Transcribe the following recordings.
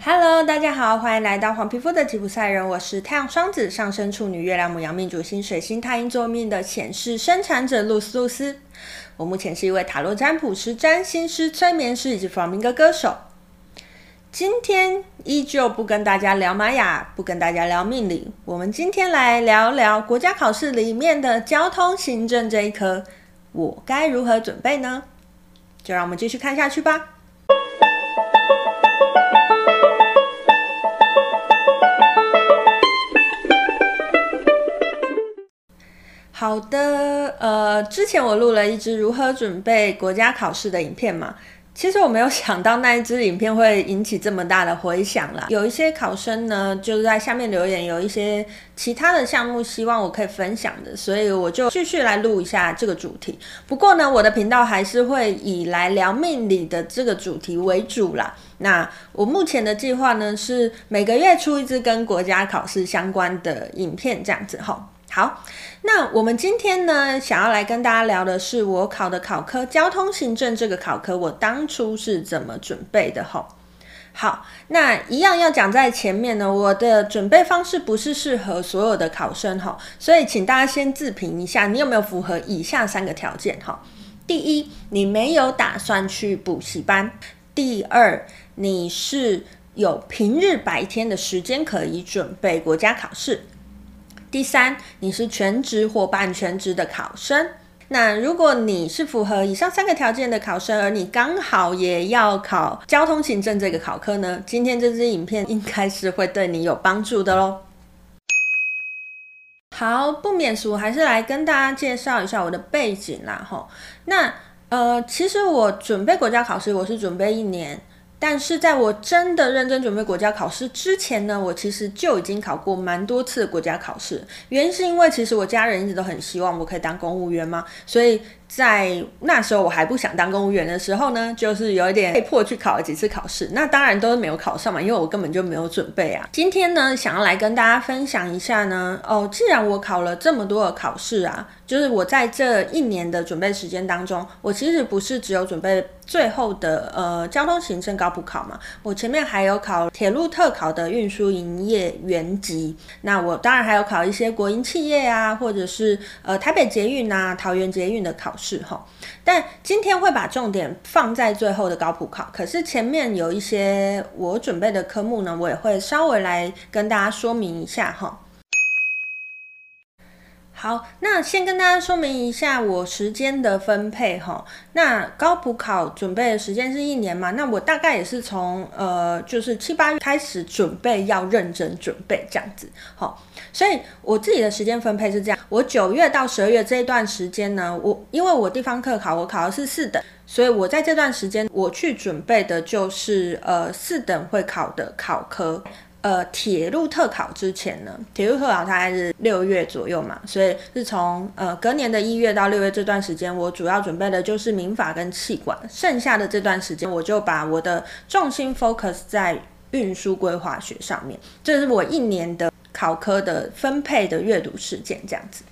Hello，大家好，欢迎来到黄皮肤的吉普赛人。我是太阳双子上升处女月亮母羊命主星水星太阴坐命的前世生产者露丝露丝。我目前是一位塔罗占卜师、占星师、催眠师以及弗朗明哥歌手。今天依旧不跟大家聊玛雅，不跟大家聊命理。我们今天来聊聊国家考试里面的交通行政这一科，我该如何准备呢？就让我们继续看下去吧。好的，呃，之前我录了一支如何准备国家考试的影片嘛，其实我没有想到那一支影片会引起这么大的回响啦。有一些考生呢，就是在下面留言，有一些其他的项目希望我可以分享的，所以我就继续来录一下这个主题。不过呢，我的频道还是会以来聊命理的这个主题为主啦。那我目前的计划呢，是每个月出一支跟国家考试相关的影片，这样子哈。好，那我们今天呢，想要来跟大家聊的是我考的考科交通行政这个考科，我当初是怎么准备的吼。好，那一样要讲在前面呢，我的准备方式不是适合所有的考生吼，所以请大家先自评一下，你有没有符合以下三个条件哈？第一，你没有打算去补习班；第二，你是有平日白天的时间可以准备国家考试。第三，你是全职或半全职的考生。那如果你是符合以上三个条件的考生，而你刚好也要考交通行政这个考科呢，今天这支影片应该是会对你有帮助的喽。好，不免俗，还是来跟大家介绍一下我的背景啦。吼，那呃，其实我准备国家考试，我是准备一年。但是在我真的认真准备国家考试之前呢，我其实就已经考过蛮多次国家考试。原因是因为其实我家人一直都很希望我可以当公务员嘛，所以在那时候我还不想当公务员的时候呢，就是有一点被迫去考了几次考试。那当然都是没有考上嘛，因为我根本就没有准备啊。今天呢，想要来跟大家分享一下呢，哦，既然我考了这么多的考试啊。就是我在这一年的准备时间当中，我其实不是只有准备最后的呃交通行政高补考嘛，我前面还有考铁路特考的运输营业员级，那我当然还有考一些国营企业啊，或者是呃台北捷运啊、桃园捷运的考是哈。但今天会把重点放在最后的高普考，可是前面有一些我准备的科目呢，我也会稍微来跟大家说明一下哈。好，那先跟大家说明一下我时间的分配哈。那高普考准备的时间是一年嘛？那我大概也是从呃，就是七八月开始准备，要认真准备这样子。好，所以我自己的时间分配是这样：我九月到十二月这一段时间呢，我因为我地方课考我考的是四等，所以我在这段时间我去准备的就是呃四等会考的考科。呃，铁路特考之前呢，铁路特考大概是六月左右嘛，所以是从呃隔年的一月到六月这段时间，我主要准备的就是民法跟气管，剩下的这段时间我就把我的重心 focus 在运输规划学上面，这是我一年的考科的分配的阅读时间这样子。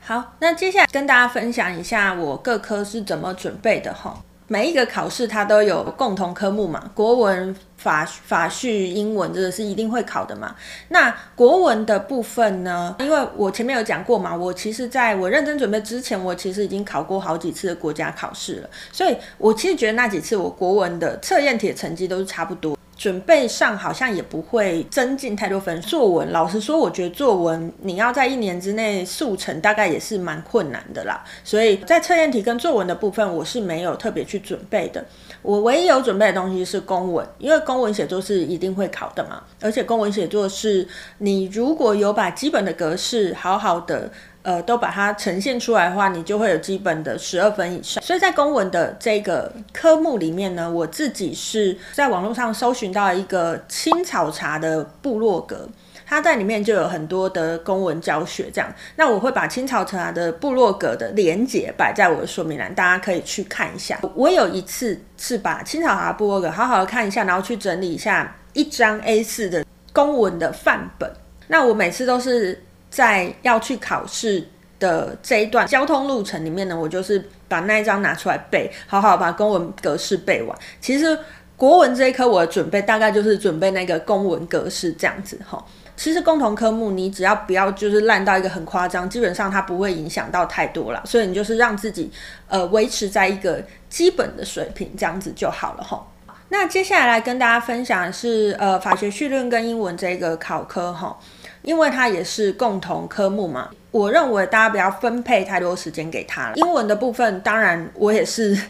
好，那接下来跟大家分享一下我各科是怎么准备的哈。每一个考试它都有共同科目嘛，国文、法法序、英文这个是一定会考的嘛。那国文的部分呢，因为我前面有讲过嘛，我其实在我认真准备之前，我其实已经考过好几次的国家考试了，所以我其实觉得那几次我国文的测验题的成绩都是差不多。准备上好像也不会增进太多分。作文，老实说，我觉得作文你要在一年之内速成，大概也是蛮困难的啦。所以在测验题跟作文的部分，我是没有特别去准备的。我唯一有准备的东西是公文，因为公文写作是一定会考的嘛。而且公文写作是你如果有把基本的格式好好的。呃，都把它呈现出来的话，你就会有基本的十二分以上。所以在公文的这个科目里面呢，我自己是在网络上搜寻到一个青草茶的部落格，它在里面就有很多的公文教学。这样，那我会把青草茶的部落格的连结摆在我的说明栏，大家可以去看一下。我有一次是把青草茶部落格好好的看一下，然后去整理一下一张 A 四的公文的范本。那我每次都是。在要去考试的这一段交通路程里面呢，我就是把那一张拿出来背，好好把公文格式背完。其实国文这一科我的准备大概就是准备那个公文格式这样子哈。其实共同科目你只要不要就是烂到一个很夸张，基本上它不会影响到太多了。所以你就是让自己呃维持在一个基本的水平这样子就好了哈。那接下来来跟大家分享的是呃法学绪论跟英文这个考科哈，因为它也是共同科目嘛，我认为大家不要分配太多时间给它了。英文的部分当然我也是。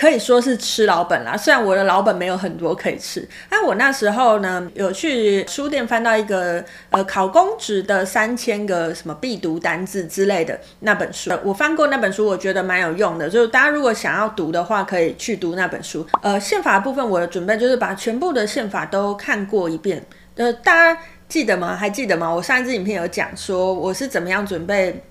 可以说是吃老本啦，虽然我的老本没有很多可以吃。但我那时候呢，有去书店翻到一个呃考公职的三千个什么必读单字之类的那本书，我翻过那本书，我觉得蛮有用的。就是大家如果想要读的话，可以去读那本书。呃，宪法部分，我的准备就是把全部的宪法都看过一遍。呃，大家记得吗？还记得吗？我上一支影片有讲说我是怎么样准备。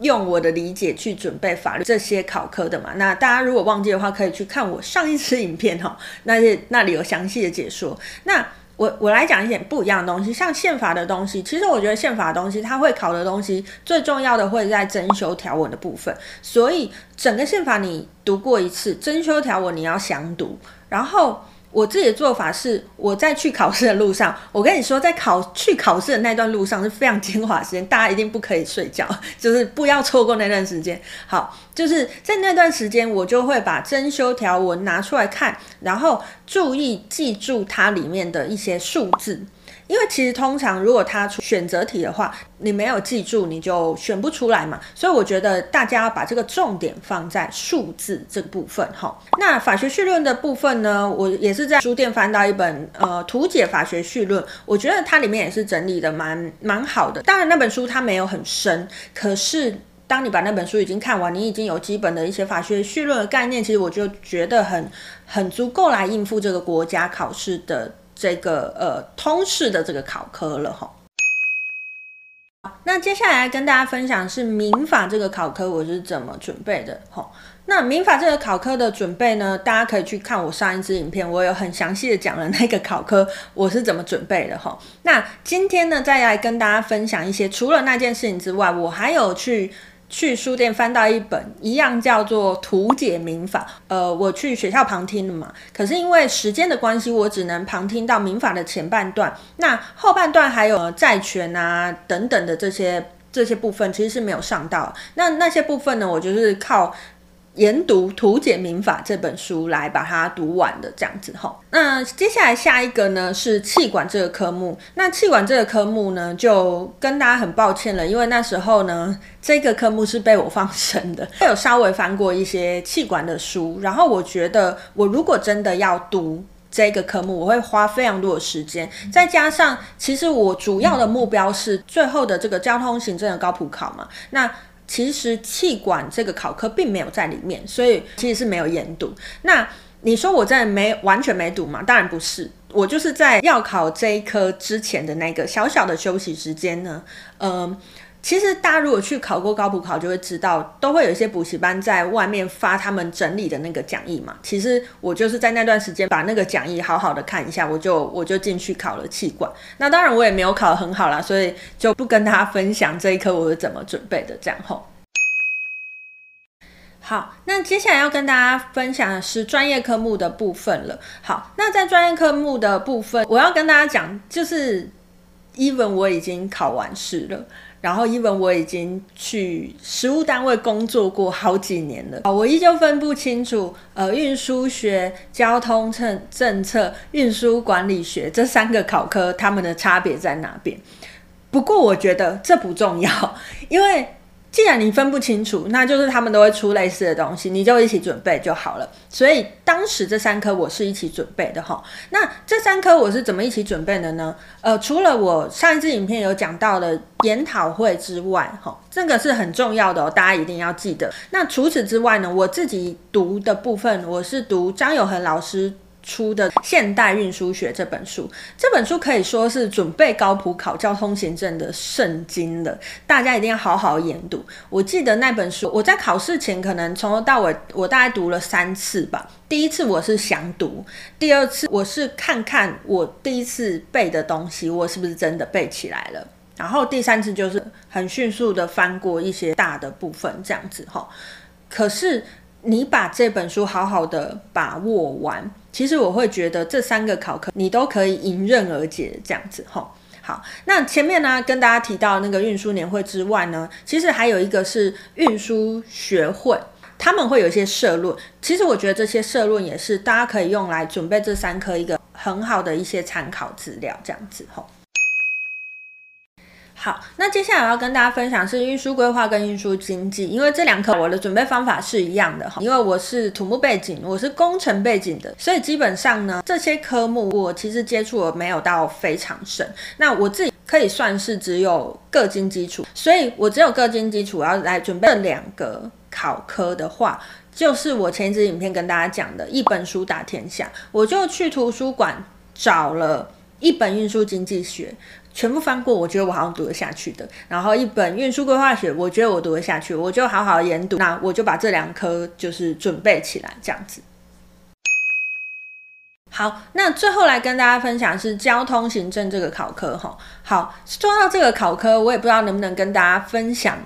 用我的理解去准备法律这些考科的嘛，那大家如果忘记的话，可以去看我上一支影片哈，那那里有详细的解说。那我 我来讲一点不一样的东西，像宪法的东西，其实我觉得宪法的东西它会考的东西最重要的会在增修条文的部分，所以整个宪法你读过一次，增修条文你要详读，然后。我自己的做法是，我在去考试的路上，我跟你说，在考去考试的那段路上是非常精华时间，大家一定不可以睡觉，就是不要错过那段时间。好，就是在那段时间，我就会把真修条文拿出来看，然后注意记住它里面的一些数字。因为其实通常如果他出选择题的话，你没有记住，你就选不出来嘛。所以我觉得大家要把这个重点放在数字这个部分哈。那法学绪论的部分呢，我也是在书店翻到一本呃图解法学绪论，我觉得它里面也是整理的蛮蛮好的。当然那本书它没有很深，可是当你把那本书已经看完，你已经有基本的一些法学绪论的概念，其实我就觉得很很足够来应付这个国家考试的。这个呃通识的这个考科了哈，那接下来跟大家分享是民法这个考科我是怎么准备的吼。那民法这个考科的准备呢，大家可以去看我上一支影片，我有很详细的讲了那个考科我是怎么准备的哈。那今天呢，再来跟大家分享一些除了那件事情之外，我还有去。去书店翻到一本一样叫做《图解民法》，呃，我去学校旁听了嘛，可是因为时间的关系，我只能旁听到民法的前半段，那后半段还有债权啊等等的这些这些部分，其实是没有上到。那那些部分呢，我就是靠。研读《图解民法》这本书来把它读完的这样子哈。那接下来下一个呢是气管这个科目。那气管这个科目呢，就跟大家很抱歉了，因为那时候呢，这个科目是被我放生的。我有稍微翻过一些气管的书，然后我觉得我如果真的要读这个科目，我会花非常多的时间。再加上，其实我主要的目标是最后的这个交通行政的高普考嘛。那其实气管这个考科并没有在里面，所以其实是没有研读。那你说我在没完全没读吗？当然不是，我就是在要考这一科之前的那个小小的休息时间呢，嗯、呃。其实大家如果去考过高普考，就会知道都会有一些补习班在外面发他们整理的那个讲义嘛。其实我就是在那段时间把那个讲义好好的看一下，我就我就进去考了气管。那当然我也没有考得很好啦，所以就不跟大家分享这一科我是怎么准备的这样吼。好，那接下来要跟大家分享的是专业科目的部分了。好，那在专业科目的部分，我要跟大家讲，就是 even 我已经考完试了。然后，因为我已经去实务单位工作过好几年了，我依旧分不清楚，呃，运输学、交通政政策、运输管理学这三个考科，他们的差别在哪边？不过，我觉得这不重要，因为。既然你分不清楚，那就是他们都会出类似的东西，你就一起准备就好了。所以当时这三科我是一起准备的哈。那这三科我是怎么一起准备的呢？呃，除了我上一支影片有讲到的研讨会之外，哈，这个是很重要的哦，大家一定要记得。那除此之外呢，我自己读的部分，我是读张友恒老师。出的《现代运输学》这本书，这本书可以说是准备高普考交通行政的圣经了，大家一定要好好研读。我记得那本书，我在考试前可能从头到尾，我大概读了三次吧。第一次我是详读，第二次我是看看我第一次背的东西，我是不是真的背起来了，然后第三次就是很迅速的翻过一些大的部分，这样子哈。可是你把这本书好好的把握完。其实我会觉得这三个考科你都可以迎刃而解这样子吼。好，那前面呢跟大家提到那个运输年会之外呢，其实还有一个是运输学会，他们会有一些社论。其实我觉得这些社论也是大家可以用来准备这三科一个很好的一些参考资料，这样子吼。好，那接下来我要跟大家分享是运输规划跟运输经济，因为这两科我的准备方法是一样的哈，因为我是土木背景，我是工程背景的，所以基本上呢，这些科目我其实接触的没有到非常深。那我自己可以算是只有个经基础，所以我只有个经基础我要来准备这两个考科的话，就是我前一支影片跟大家讲的一本书打天下，我就去图书馆找了一本运输经济学。全部翻过，我觉得我好像读得下去的。然后一本运输规划学，我觉得我读得下去，我就好好研读。那我就把这两科就是准备起来，这样子。好，那最后来跟大家分享是交通行政这个考科哈。好，说到这个考科，我也不知道能不能跟大家分享。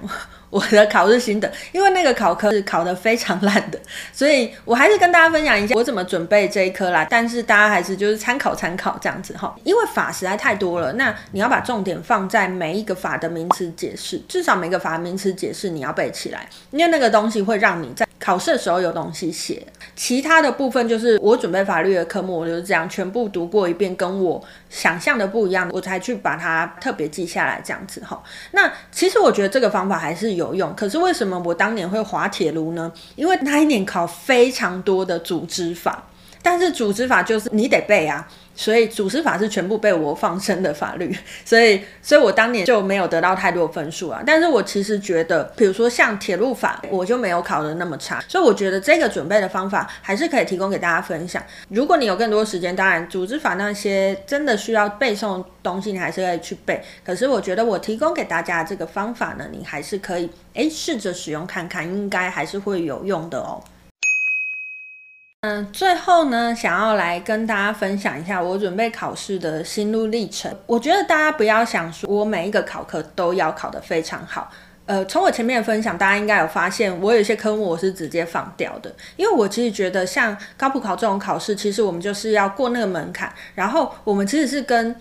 我的考试心得，因为那个考科是考得非常烂的，所以我还是跟大家分享一下我怎么准备这一科啦。但是大家还是就是参考参考这样子哈，因为法实在太多了，那你要把重点放在每一个法的名词解释，至少每个法的名词解释你要背起来，因为那个东西会让你在考试的时候有东西写。其他的部分就是我准备法律的科目，我就是这样全部读过一遍，跟我想象的不一样，我才去把它特别记下来这样子哈。那其实我觉得这个方法还是有用，可是为什么我当年会滑铁卢呢？因为那一年考非常多的组织法，但是组织法就是你得背啊。所以组织法是全部被我放生的法律，所以，所以我当年就没有得到太多分数啊。但是我其实觉得，比如说像铁路法，我就没有考得那么差。所以我觉得这个准备的方法还是可以提供给大家分享。如果你有更多时间，当然组织法那些真的需要背诵东西，你还是可以去背。可是我觉得我提供给大家这个方法呢，你还是可以诶试着使用看看，应该还是会有用的哦。嗯，最后呢，想要来跟大家分享一下我准备考试的心路历程。我觉得大家不要想说，我每一个考科都要考得非常好。呃，从我前面的分享，大家应该有发现，我有一些科目我是直接放掉的，因为我其实觉得像高普考这种考试，其实我们就是要过那个门槛，然后我们其实是跟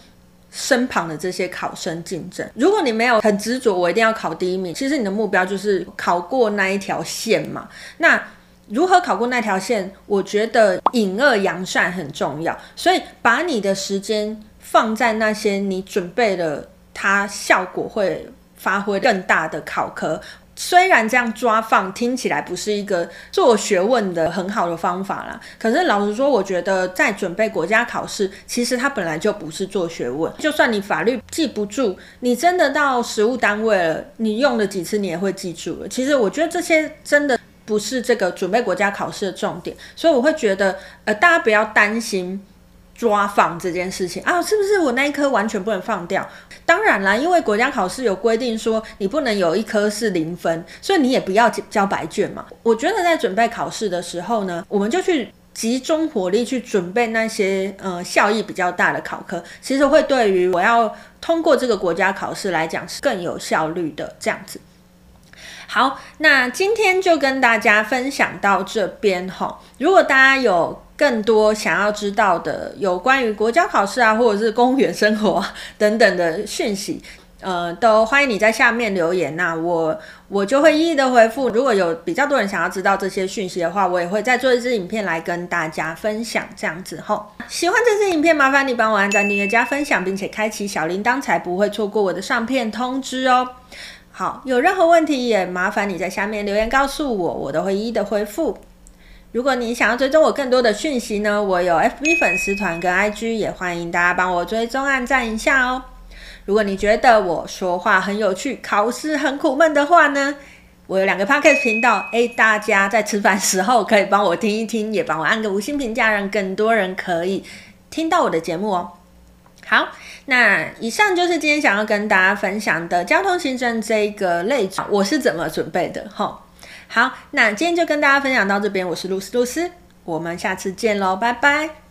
身旁的这些考生竞争。如果你没有很执着，我一定要考第一名，其实你的目标就是考过那一条线嘛。那如何考过那条线？我觉得隐恶扬善很重要，所以把你的时间放在那些你准备了，它效果会发挥更大的考科。虽然这样抓放听起来不是一个做学问的很好的方法啦，可是老实说，我觉得在准备国家考试，其实它本来就不是做学问。就算你法律记不住，你真的到实务单位了，你用了几次，你也会记住了。其实我觉得这些真的。不是这个准备国家考试的重点，所以我会觉得，呃，大家不要担心抓放这件事情啊，是不是我那一科完全不能放掉？当然啦，因为国家考试有规定说你不能有一科是零分，所以你也不要交白卷嘛。我觉得在准备考试的时候呢，我们就去集中火力去准备那些呃效益比较大的考科，其实会对于我要通过这个国家考试来讲是更有效率的这样子。好，那今天就跟大家分享到这边哈。如果大家有更多想要知道的有关于国家考试啊，或者是公务员生活等等的讯息，呃，都欢迎你在下面留言，那我我就会一一的回复。如果有比较多人想要知道这些讯息的话，我也会再做一支影片来跟大家分享。这样子哈，喜欢这支影片，麻烦你帮我按赞、订阅、加分享，并且开启小铃铛，才不会错过我的上片通知哦。好，有任何问题也麻烦你在下面留言告诉我，我都会一一的回复。如果你想要追踪我更多的讯息呢，我有 FB 粉丝团跟 IG，也欢迎大家帮我追踪按赞一下哦。如果你觉得我说话很有趣，考试很苦闷的话呢，我有两个 Podcast 频道，诶，大家在吃饭时候可以帮我听一听，也帮我按个五星评价，让更多人可以听到我的节目哦。好，那以上就是今天想要跟大家分享的交通行政这个类，我是怎么准备的哈。好，那今天就跟大家分享到这边，我是露丝露丝，我们下次见喽，拜拜。